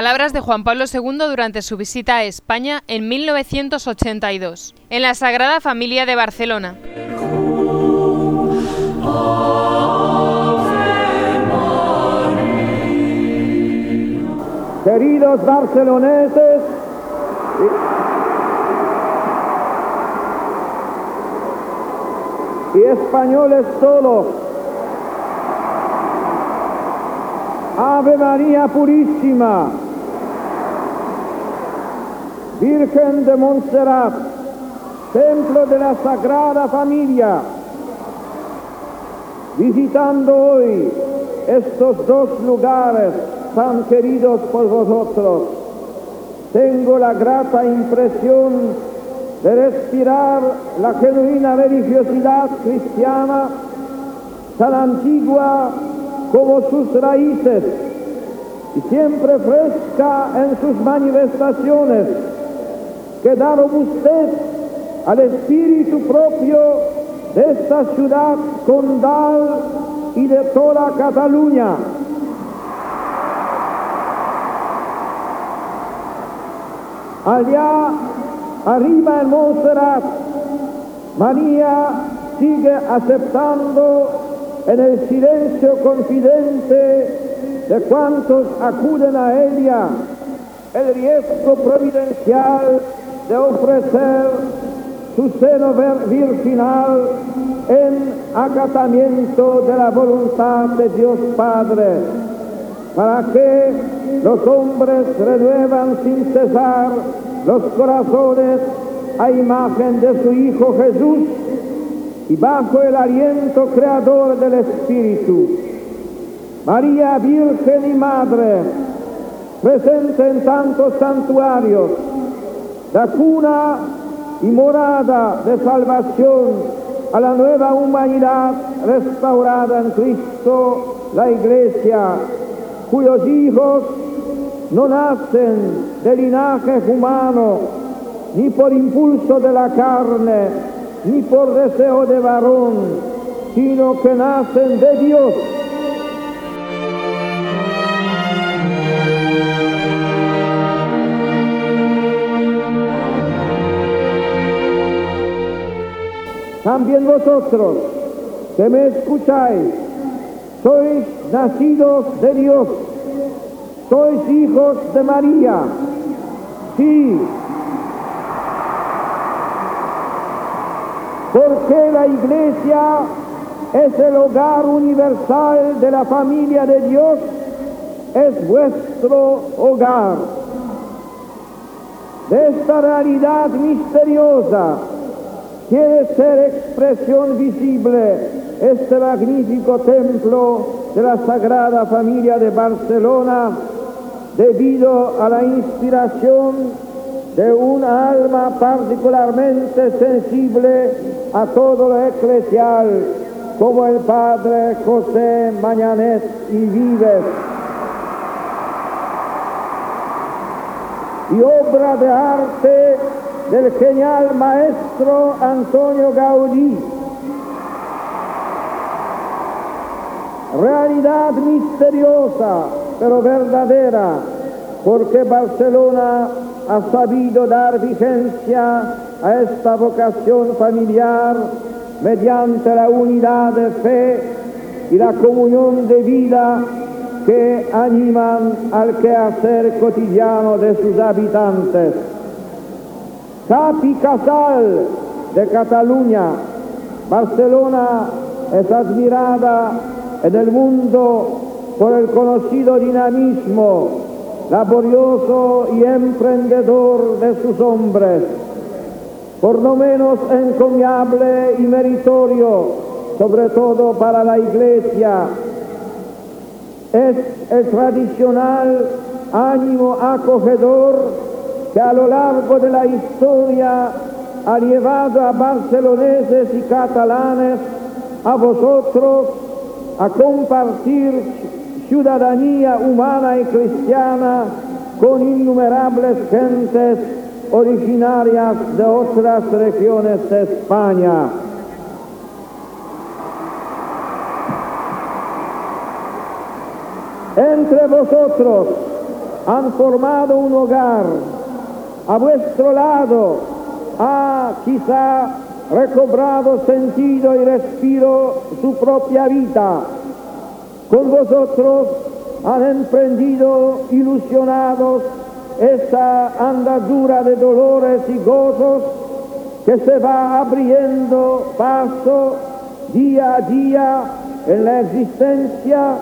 palabras de Juan Pablo II durante su visita a España en 1982, en la Sagrada Familia de Barcelona. Queridos barceloneses, y españoles todos, Ave María Purísima, Virgen de Montserrat, Templo de la Sagrada Familia, visitando hoy estos dos lugares tan queridos por vosotros, tengo la grata impresión de respirar la genuina religiosidad cristiana, tan antigua como sus raíces y siempre fresca en sus manifestaciones, que da robustez al espíritu propio de esta ciudad condal y de toda Cataluña. Allá arriba en Montserrat, María sigue aceptando en el silencio confidente de cuantos acuden a ella el riesgo providencial de ofrecer su seno virginal en acatamiento de la voluntad de Dios Padre, para que los hombres renuevan sin cesar los corazones a imagen de su Hijo Jesús y bajo el aliento creador del Espíritu. María Virgen y Madre, presente en tantos santuarios, la cuna y morada de salvación a la nueva humanidad restaurada en Cristo, la Iglesia, cuyos hijos no nacen de linaje humano, ni por impulso de la carne, ni por deseo de varón, sino que nacen de Dios. También vosotros que me escucháis, sois nacidos de Dios sois hijos de María. Sí. Porque la iglesia es el hogar universal de la familia de Dios, es vuestro hogar. De esta realidad misteriosa quiere ser expresión visible este magnífico templo de la Sagrada Familia de Barcelona debido a la inspiración de un alma particularmente sensible a todo lo eclesial, como el padre José Mañanet y Vives. Y obra de arte del genial maestro Antonio Gaudí. Realidad misteriosa pero verdadera, porque Barcelona ha sabido dar vigencia a esta vocación familiar mediante la unidad de fe y la comunión de vida que animan al quehacer cotidiano de sus habitantes. Capi Casal de Cataluña, Barcelona es admirada en el mundo por el conocido dinamismo laborioso y emprendedor de sus hombres, por lo menos encomiable y meritorio, sobre todo para la Iglesia. Es el tradicional ánimo acogedor que a lo largo de la historia ha llevado a barceloneses y catalanes, a vosotros, a compartir ciudadanía humana y cristiana con innumerables gentes originarias de otras regiones de España. Entre vosotros han formado un hogar. A vuestro lado ha quizá recobrado sentido y respiro su propia vida. Con vosotros han emprendido ilusionados esa andadura de dolores y gozos que se va abriendo paso día a día en la existencia,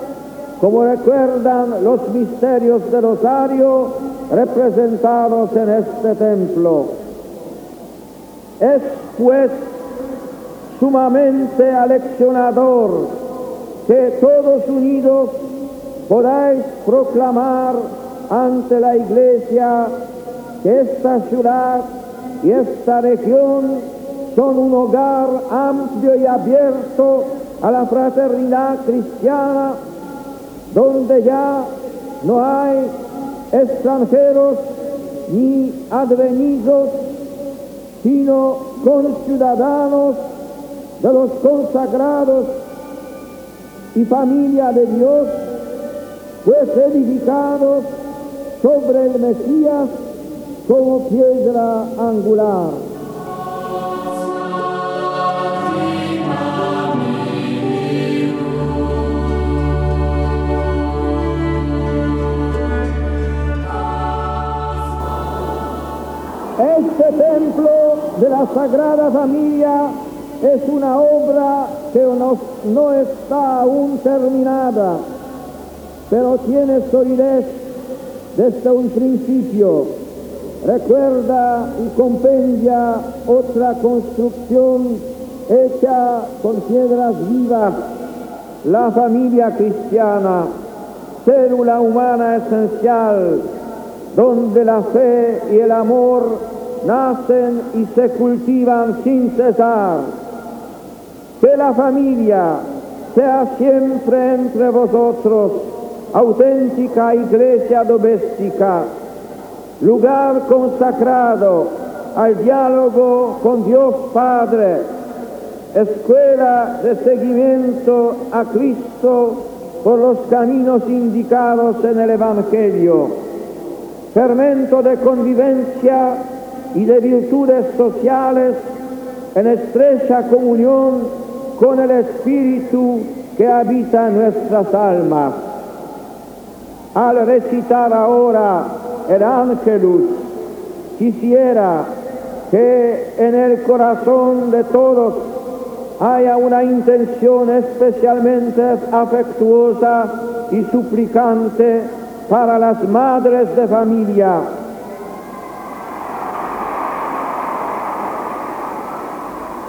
como recuerdan los misterios del Rosario representados en este templo. Es pues sumamente aleccionador que todos unidos podáis proclamar ante la Iglesia que esta ciudad y esta región son un hogar amplio y abierto a la fraternidad cristiana, donde ya no hay extranjeros ni advenidos, sino conciudadanos de los consagrados y familia de Dios, pues edificados sobre el Mesías como piedra angular. De la Sagrada Familia es una obra que no, no está aún terminada, pero tiene solidez desde un principio. Recuerda y compendia otra construcción hecha con piedras vivas, la familia cristiana, célula humana esencial, donde la fe y el amor nacen y se cultivan sin cesar. Que la familia sea siempre entre vosotros auténtica iglesia doméstica, lugar consacrado al diálogo con Dios Padre, escuela de seguimiento a Cristo por los caminos indicados en el Evangelio, fermento de convivencia y de virtudes sociales en estrecha comunión con el Espíritu que habita en nuestras almas al recitar ahora el ángelus, quisiera que en el corazón de todos haya una intención especialmente afectuosa y suplicante para las madres de familia.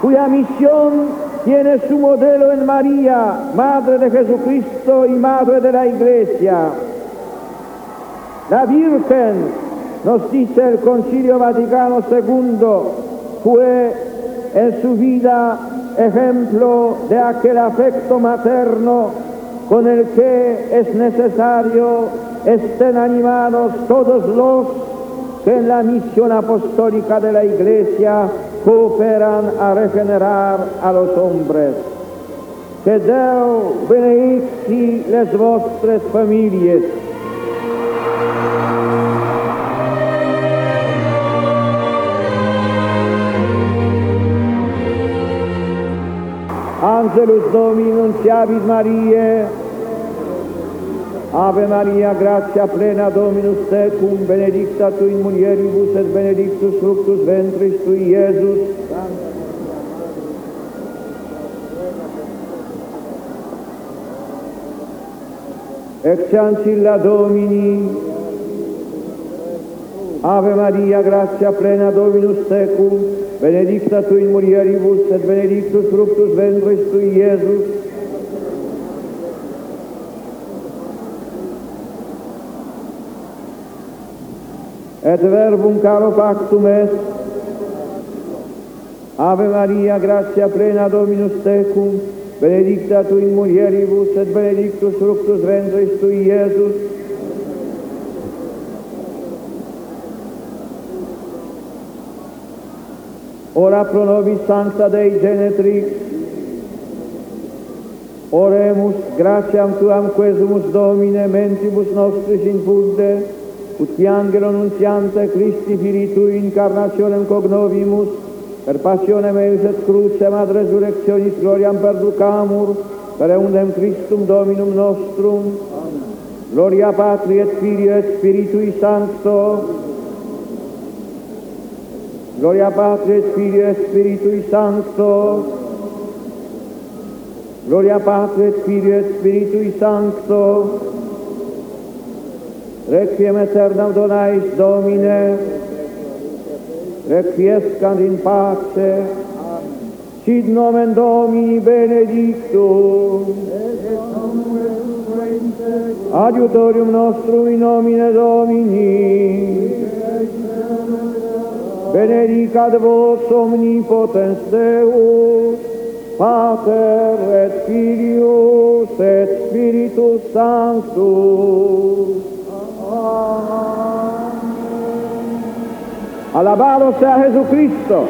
Cuya misión tiene su modelo en María, Madre de Jesucristo y Madre de la Iglesia. La Virgen, nos dice el Concilio Vaticano II, fue en su vida ejemplo de aquel afecto materno con el que es necesario estén animados todos los que en la misión apostólica de la Iglesia cooperan a regenerar a los hombres. Que Dios benedici les vostres familias. Angelus Domini nunciavit Mariae, Ave Maria, gratia plena Dominus tecum, benedicta tu in mulieribus et benedictus fructus ventris tui, Iesus. Ex ancilla Domini, Ave Maria, gratia plena Dominus tecum, benedicta tu in mulieribus et benedictus fructus ventris tui, Iesus. et verbum caro pactum est. Ave Maria, gratia plena Dominus tecum, benedicta tu in mulieribus, et benedictus fructus ventris tui, Iesus. Ora pro nobis sancta Dei Genetrix, oremus gratiam tuam quesumus Domine mentibus nostris infunde, et ut angelo nunciante Christi Filii Tui incarnationem cognovimus, per passionem eius et crucem ad resurrectionis gloriam perducamur, per eundem Christum Dominum nostrum, Gloria Patri et Filio et Spiritui Sancto, Gloria Patri et Filio et Spiritui Sancto, Gloria Patri et Filio et Spiritui Sancto, Requiem aeternam donais Domine, requiescant in pace, Sit nomen Domini benedictum. Adiutorium nostrum in nomine Domini. Benedicat vos omnipotens Deus, Pater et Filius et Spiritus Sanctus. Alabado sea Jesucristo.